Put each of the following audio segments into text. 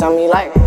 Something you like.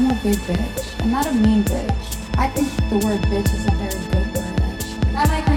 I'm a big bitch. I'm not a mean bitch. I think the word bitch is a very good word, actually. I like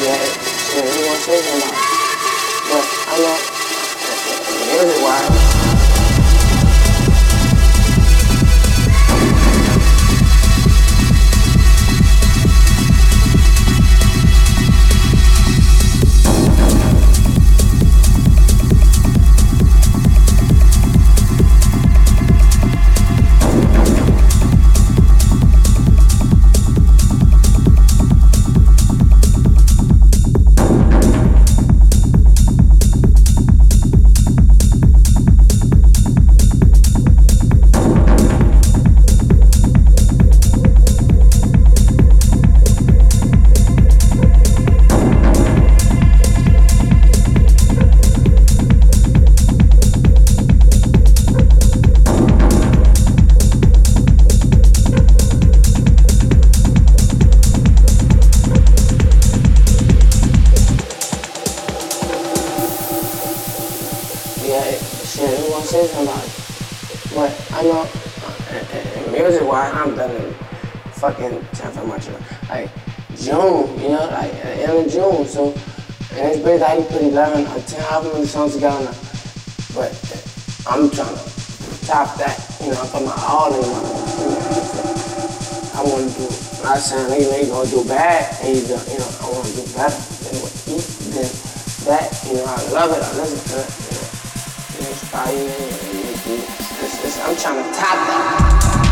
yeah, sure, you want to change your mind. But I'm not, I'm really wild. Songs together now. But I'm trying to top that. You know, I put my all in I want to do, I'm not saying you're going to do bad, and you, know, I want to do better than what he did. That, you know, I love it, I listen to it, you know. Me, it's, it's, I'm trying to top that.